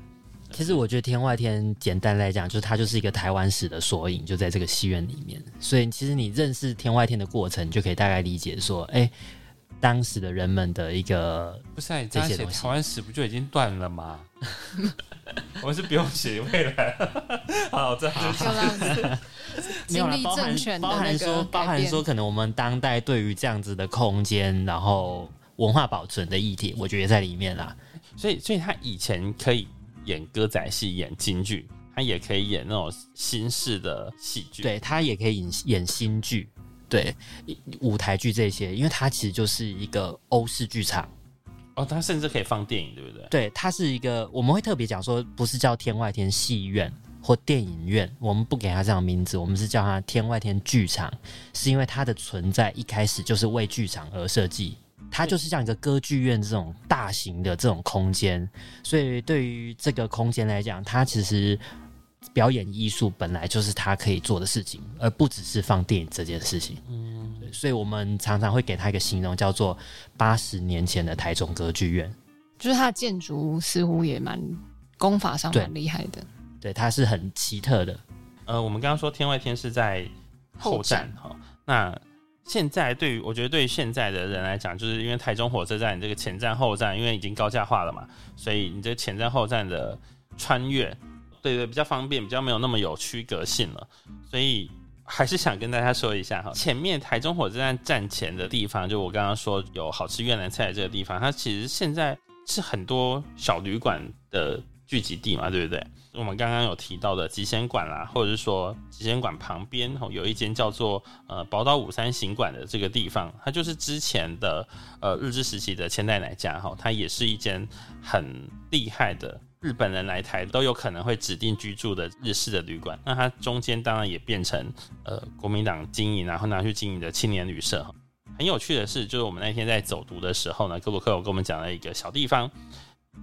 其实我觉得天外天简单来讲，就是它就是一个台湾史的缩影，就在这个戏院里面。所以其实你认识天外天的过程，就可以大概理解说，哎，当时的人们的一个不是这些东西。台湾史不就已经断了吗？我们是不用写未来。好，这好就经历 政权的那个包含说，可能我们当代对于这样子的空间，然后文化保存的议题，我觉得在里面啦。所以，所以他以前可以。演歌仔戏、演京剧，他也可以演那种新式的戏剧。对他也可以演演新剧，对舞台剧这些，因为它其实就是一个欧式剧场。哦，它甚至可以放电影，对不对？对，它是一个我们会特别讲说，不是叫天外天戏院或电影院，我们不给它这样名字，我们是叫它天外天剧场，是因为它的存在一开始就是为剧场而设计。它就是像一个歌剧院这种大型的这种空间，所以对于这个空间来讲，它其实表演艺术本来就是它可以做的事情，而不只是放电影这件事情。嗯，所以我们常常会给它一个形容，叫做八十年前的台中歌剧院。就是它的建筑似乎也蛮功法上蛮厉害的，对，它是很奇特的。呃，我们刚刚说天外天是在后站哈，那。现在对于我觉得对于现在的人来讲，就是因为台中火车站这个前站后站，因为已经高架化了嘛，所以你这前站后站的穿越，对对，比较方便，比较没有那么有区隔性了。所以还是想跟大家说一下哈，前面台中火车站站前的地方，就我刚刚说有好吃越南菜这个地方，它其实现在是很多小旅馆的聚集地嘛，对不对？我们刚刚有提到的集贤馆啦，或者是说集贤馆旁边哦，有一间叫做呃宝岛五三行馆的这个地方，它就是之前的呃日治时期的千代奶家哈，它也是一间很厉害的日本人来台都有可能会指定居住的日式的旅馆。那它中间当然也变成呃国民党经营然后拿去经营的青年旅社。很有趣的是，就是我们那天在走读的时候呢，格鲁克有跟我们讲了一个小地方，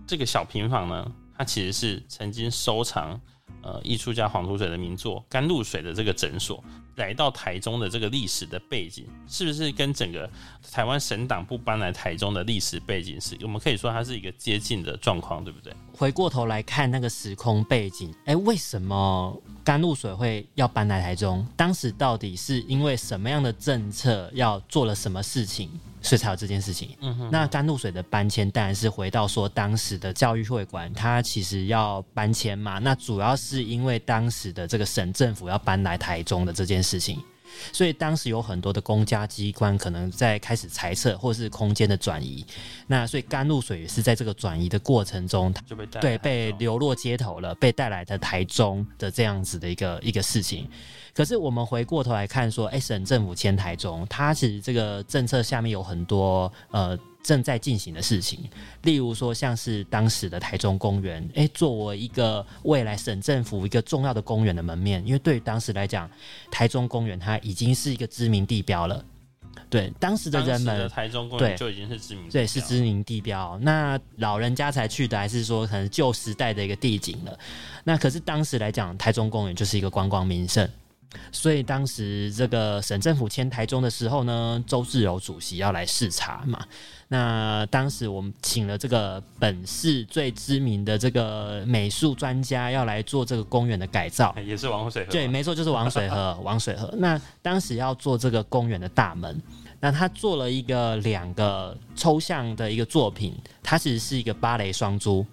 这个小平房呢。它其实是曾经收藏呃艺术家黄土水的名作《甘露水》的这个诊所，来到台中的这个历史的背景，是不是跟整个台湾省党部搬来台中的历史背景是？我们可以说它是一个接近的状况，对不对？回过头来看那个时空背景，哎，为什么甘露水会要搬来台中？当时到底是因为什么样的政策要做了什么事情？所以才有这件事情。嗯哼，那甘露水的搬迁当然是回到说当时的教育会馆，它其实要搬迁嘛。那主要是因为当时的这个省政府要搬来台中的这件事情，所以当时有很多的公家机关可能在开始裁撤或是空间的转移。那所以甘露水也是在这个转移的过程中，就被对被流落街头了，被带来的台中的这样子的一个一个事情。可是我们回过头来看，说，哎，省政府迁台中，它其实这个政策下面有很多呃正在进行的事情，例如说像是当时的台中公园，哎，作为一个未来省政府一个重要的公园的门面，因为对于当时来讲，台中公园它已经是一个知名地标了。对，当时的人们，台中公园就已经是知名，对，是知名地标。那老人家才去的，还是说可能旧时代的一个地景了？那可是当时来讲，台中公园就是一个观光名胜。所以当时这个省政府迁台中的时候呢，周志柔主席要来视察嘛。那当时我们请了这个本市最知名的这个美术专家要来做这个公园的改造，也是王水河。对，没错，就是王水河。王水河。那当时要做这个公园的大门，那他做了一个两个抽象的一个作品，它其实是一个芭蕾双珠。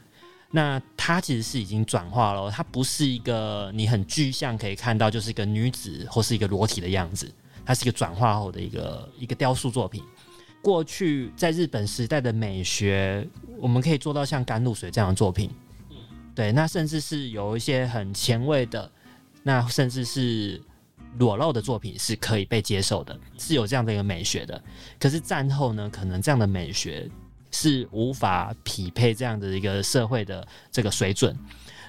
那它其实是已经转化了，它不是一个你很具象可以看到，就是一个女子或是一个裸体的样子，它是一个转化后的一个一个雕塑作品。过去在日本时代的美学，我们可以做到像甘露水这样的作品，对，那甚至是有一些很前卫的，那甚至是裸露的作品是可以被接受的，是有这样的一个美学的。可是战后呢，可能这样的美学。是无法匹配这样的一个社会的这个水准，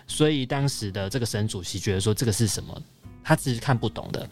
所以当时的这个省主席觉得说这个是什么，他只是看不懂的。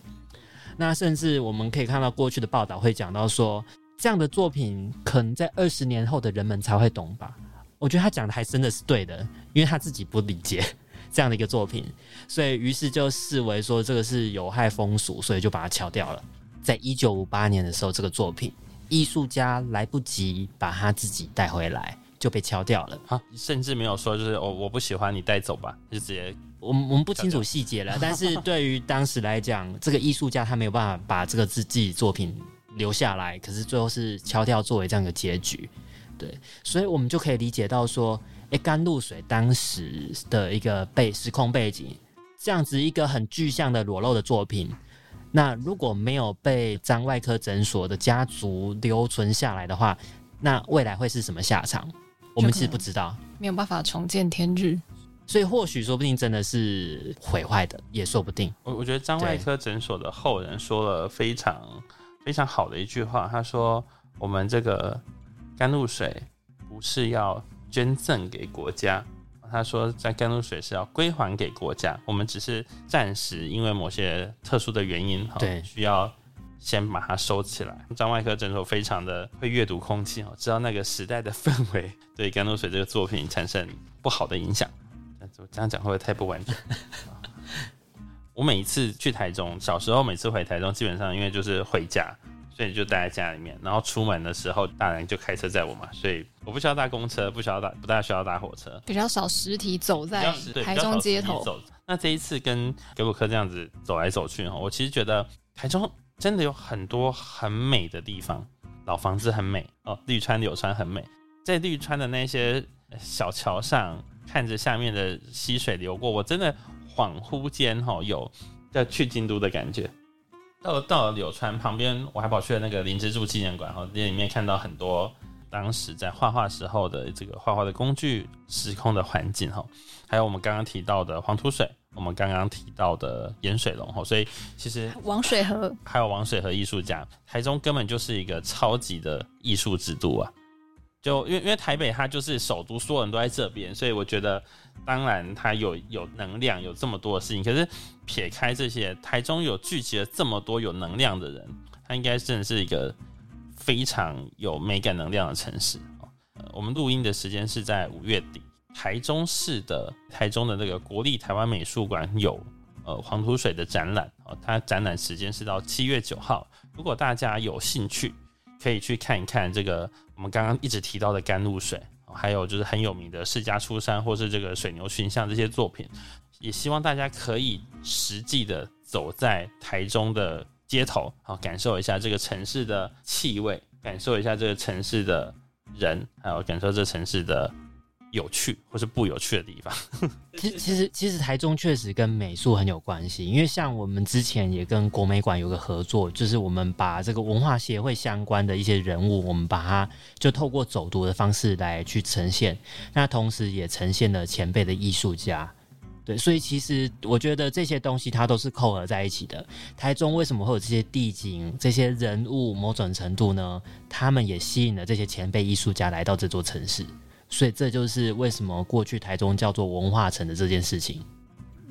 那甚至我们可以看到过去的报道会讲到说，这样的作品可能在二十年后的人们才会懂吧？我觉得他讲的还真的是对的，因为他自己不理解这样的一个作品，所以于是就视为说这个是有害风俗，所以就把它敲掉了。在一九五八年的时候，这个作品。艺术家来不及把他自己带回来，就被敲掉了。啊，甚至没有说就是我我不喜欢你带走吧，就直接。我们我们不清楚细节了，但是对于当时来讲，这个艺术家他没有办法把这个自自己作品留下来，可是最后是敲掉作为这样的结局。对，所以我们就可以理解到说，哎，甘露水当时的一个背时空背景，这样子一个很具象的裸露的作品，那如果没有被张外科诊所的家族留存下来的话，那未来会是什么下场？我们其实不知道，没有办法重见天日。所以或许说不定真的是毁坏的，也说不定。我我觉得张外科诊所的后人说了非常非常好的一句话，他说：“我们这个甘露水不是要捐赠给国家，他说在甘露水是要归还给国家，我们只是暂时因为某些特殊的原因，对，需要先把它收起来。”张外科诊所非常的会阅读空气哦，知道那个时代的氛围对甘露水这个作品产生不好的影响。这样讲会不会太不完整？我每一次去台中，小时候每次回台中，基本上因为就是回家，所以就待在家里面。然后出门的时候，大人就开车载我嘛，所以我不需要搭公车，不需要搭，不大需要搭火车，比较少实体走在台中街头。那这一次跟格鲁克这样子走来走去，我其实觉得台中真的有很多很美的地方，老房子很美哦，绿川柳川很美，在绿川的那些小桥上。看着下面的溪水流过，我真的恍惚间哈有要去京都的感觉。到到了柳川旁边，我还跑去了那个林之助纪念馆哈，那里面看到很多当时在画画时候的这个画画的工具、时空的环境哈，还有我们刚刚提到的黄土水，我们刚刚提到的盐水龙哈，所以其实王水河还有王水河艺术家，台中根本就是一个超级的艺术之都啊。就因为因为台北它就是首都，所有人都在这边，所以我觉得当然它有有能量，有这么多的事情。可是撇开这些，台中有聚集了这么多有能量的人，它应该真的是一个非常有美感能量的城市我们录音的时间是在五月底，台中市的台中的那个国立台湾美术馆有呃黄土水的展览哦，它展览时间是到七月九号。如果大家有兴趣，可以去看一看这个。我们刚刚一直提到的甘露水，还有就是很有名的释迦出山，或是这个水牛群像这些作品，也希望大家可以实际的走在台中的街头，好感受一下这个城市的气味，感受一下这个城市的人，还有感受这城市的。有趣或是不有趣的地方，其实其实其实台中确实跟美术很有关系，因为像我们之前也跟国美馆有个合作，就是我们把这个文化协会相关的一些人物，我们把它就透过走读的方式来去呈现，那同时也呈现了前辈的艺术家，对，所以其实我觉得这些东西它都是扣合在一起的。台中为什么会有这些地景、这些人物，某种程度呢？他们也吸引了这些前辈艺术家来到这座城市。所以这就是为什么过去台中叫做文化城的这件事情。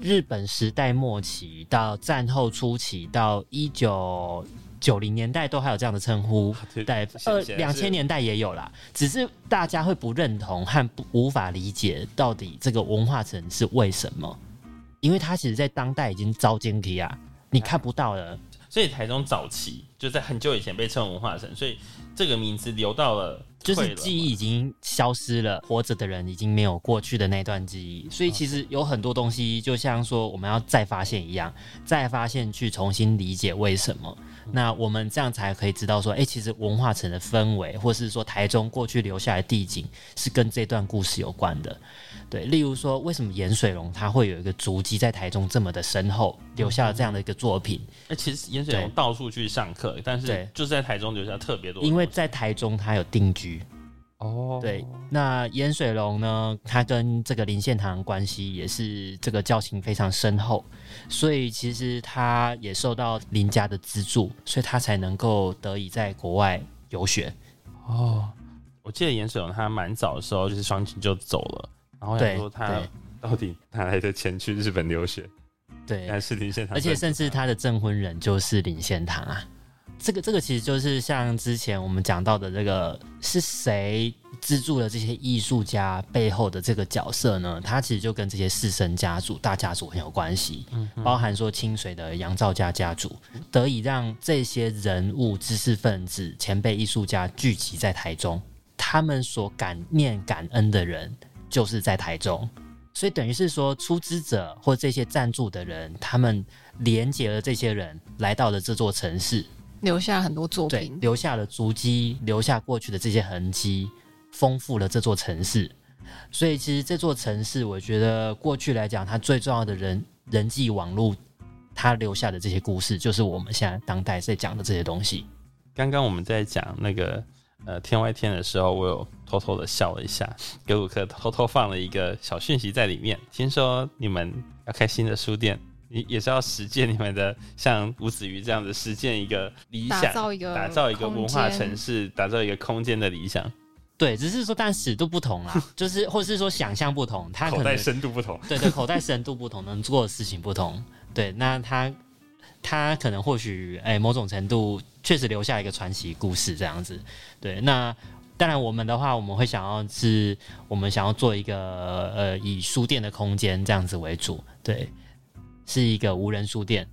日本时代末期到战后初期到一九九零年代都还有这样的称呼，对，呃两千年代也有啦，只是大家会不认同和不无法理解到底这个文化城是为什么，因为它其实在当代已经遭奸体啊，你看不到了。所以台中早期就在很久以前被称文化城，所以这个名字留到了。就是记忆已经消失了，活着的人已经没有过去的那段记忆，所以其实有很多东西，就像说我们要再发现一样，再发现去重新理解为什么，那我们这样才可以知道说，哎，其实文化城的氛围，或是说台中过去留下来的地景，是跟这段故事有关的。对，例如说，为什么盐水龙它会有一个足迹在台中这么的深厚，留下了这样的一个作品？那其实盐水龙到处去上课，但是就是在台中留下特别多，因为在台中他有定居。哦，对，那盐水龙呢，他跟这个林献堂关系也是这个交情非常深厚，所以其实他也受到林家的资助，所以他才能够得以在国外游学。哦，我记得盐水龙他蛮早的时候就是双亲就走了。然后想说他到底哪来的钱去日本留学？对，还是林献堂，而且甚至他的证婚人就是林献堂啊。这个这个其实就是像之前我们讲到的这个是谁资助了这些艺术家背后的这个角色呢，他其实就跟这些士绅家族、大家族很有关系，包含说清水的杨兆家家族，得以让这些人物、知识分子、前辈艺术家聚集在台中，他们所感念感恩的人就是在台中，所以等于是说出资者或这些赞助的人，他们连接了这些人来到了这座城市。留下很多作品，留下了足迹，留下过去的这些痕迹，丰富了这座城市。所以，其实这座城市，我觉得过去来讲，它最重要的人人际网络，它留下的这些故事，就是我们现在当代在讲的这些东西。刚刚我们在讲那个呃天外天的时候，我有偷偷的笑了一下，给鲁克偷偷放了一个小讯息在里面。听说你们要开新的书店。你也是要实践你们的，像吴子瑜这样子实践一个理想，打造一个打造一个文化城市，打造一个空间的理想。对，只是说但尺度不同啦，就是或是说想象不同，他口袋深度不同。对对，口袋深度不同，能做的事情不同。对，那他他可能或许哎，某种程度确实留下一个传奇故事这样子。对，那当然我们的话，我们会想要是，我们想要做一个呃，以书店的空间这样子为主。对。是一个无人书店，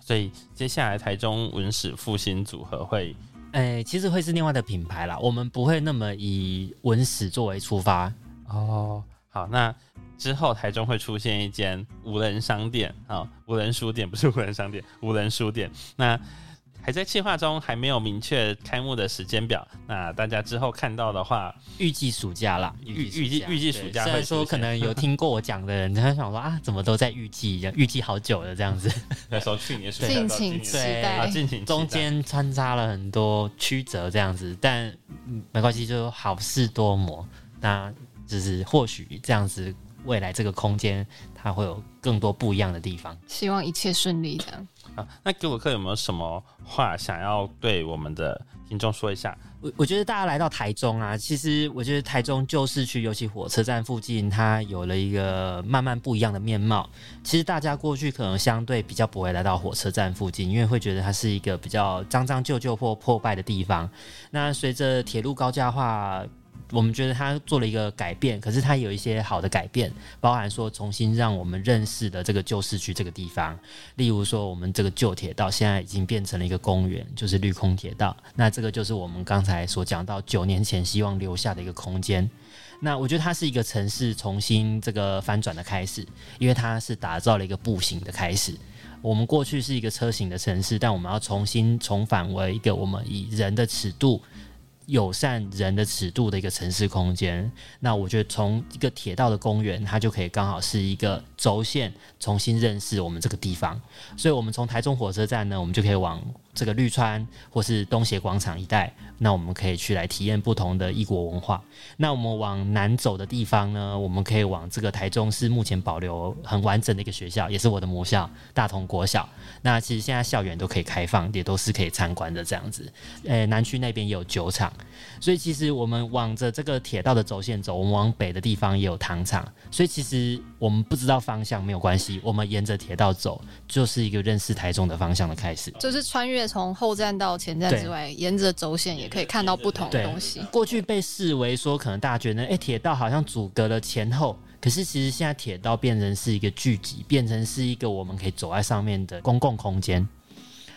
所以接下来台中文史复兴组合会，诶，其实会是另外的品牌啦。我们不会那么以文史作为出发哦。好，那之后台中会出现一间无人商店啊，无人书店不是无人商店，无人书店。那还在计划中，还没有明确开幕的时间表。那大家之后看到的话，预计暑假啦，预预计预计暑假。虽然说可能有听过我讲的人，他想说啊，怎么都在预计，预计好久了这样子。那时候去年暑假，敬请期待，敬请中间穿插了很多曲折这样子，但没关系，就好事多磨。那就是或许这样子，未来这个空间它会有更多不一样的地方。希望一切顺利，这样。那给我克有没有什么话想要对我们的听众说一下？我我觉得大家来到台中啊，其实我觉得台中旧市区，尤其火车站附近，它有了一个慢慢不一样的面貌。其实大家过去可能相对比较不会来到火车站附近，因为会觉得它是一个比较脏脏旧旧或破败的地方。那随着铁路高架化。我们觉得他做了一个改变，可是他有一些好的改变，包含说重新让我们认识的这个旧市区这个地方。例如说，我们这个旧铁道现在已经变成了一个公园，就是绿空铁道。那这个就是我们刚才所讲到九年前希望留下的一个空间。那我觉得它是一个城市重新这个翻转的开始，因为它是打造了一个步行的开始。我们过去是一个车型的城市，但我们要重新重返为一个我们以人的尺度。友善人的尺度的一个城市空间，那我觉得从一个铁道的公园，它就可以刚好是一个轴线，重新认识我们这个地方。所以，我们从台中火车站呢，我们就可以往。这个绿川或是东协广场一带，那我们可以去来体验不同的异国文化。那我们往南走的地方呢，我们可以往这个台中市目前保留很完整的一个学校，也是我的母校大同国小。那其实现在校园都可以开放，也都是可以参观的这样子。诶，南区那边也有酒厂，所以其实我们往着这个铁道的轴线走，我们往北的地方也有糖厂。所以其实我们不知道方向没有关系，我们沿着铁道走，就是一个认识台中的方向的开始，就是穿越。从后站到前站之外，沿着轴线也可以看到不同的东西。过去被视为说，可能大家觉得，哎，铁道好像阻隔了前后。可是其实现在铁道变成是一个聚集，变成是一个我们可以走在上面的公共空间。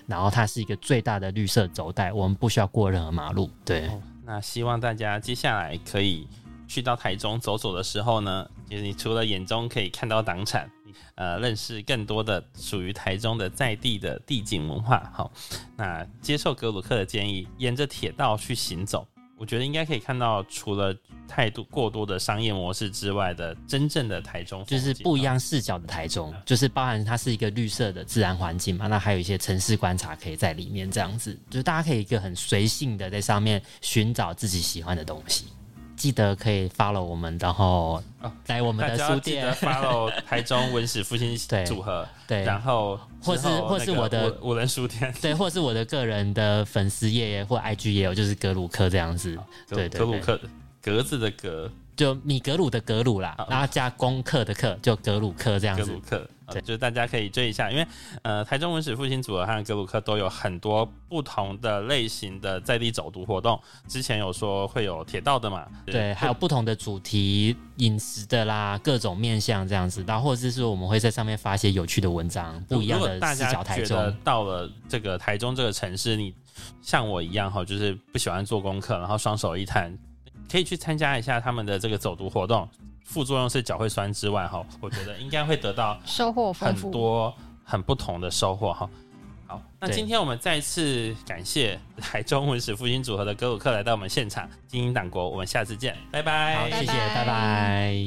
然后它是一个最大的绿色轴带，我们不需要过任何马路。对，那希望大家接下来可以去到台中走走的时候呢，就是你除了眼中可以看到党产。呃，认识更多的属于台中的在地的地景文化。好，那接受格鲁克的建议，沿着铁道去行走，我觉得应该可以看到除了太多过多的商业模式之外的真正的台中，就是不一样视角的台中，就是包含它是一个绿色的自然环境嘛。那还有一些城市观察可以在里面，这样子，就是大家可以一个很随性的在上面寻找自己喜欢的东西。记得可以 follow 我们，然后来我们的书店。follow 台中文史复兴组合，对，然后或是或是我的五人书店，对，或是我的个人的粉丝页或 IG 也有，就是格鲁克这样子，对，格鲁克格子的格。就米格鲁的格鲁啦，然后加功课的课，就格鲁克这样子。格鲁克，对，就是大家可以追一下，因为呃，台中文史复兴组合和格鲁克都有很多不同的类型的在地走读活动。之前有说会有铁道的嘛？对，还有不同的主题，饮食的啦，各种面向这样子。然后或者是说，我们会在上面发一些有趣的文章，不一样的视角。台中到了这个台中这个城市，你像我一样哈，就是不喜欢做功课，然后双手一摊。可以去参加一下他们的这个走读活动，副作用是脚会酸之外，哈，我觉得应该会得到收获很多很不同的收获，哈。好，那今天我们再次感谢台中文史复兴组合的格鲁克来到我们现场，精英党国，我们下次见，拜拜，好，谢谢，拜拜。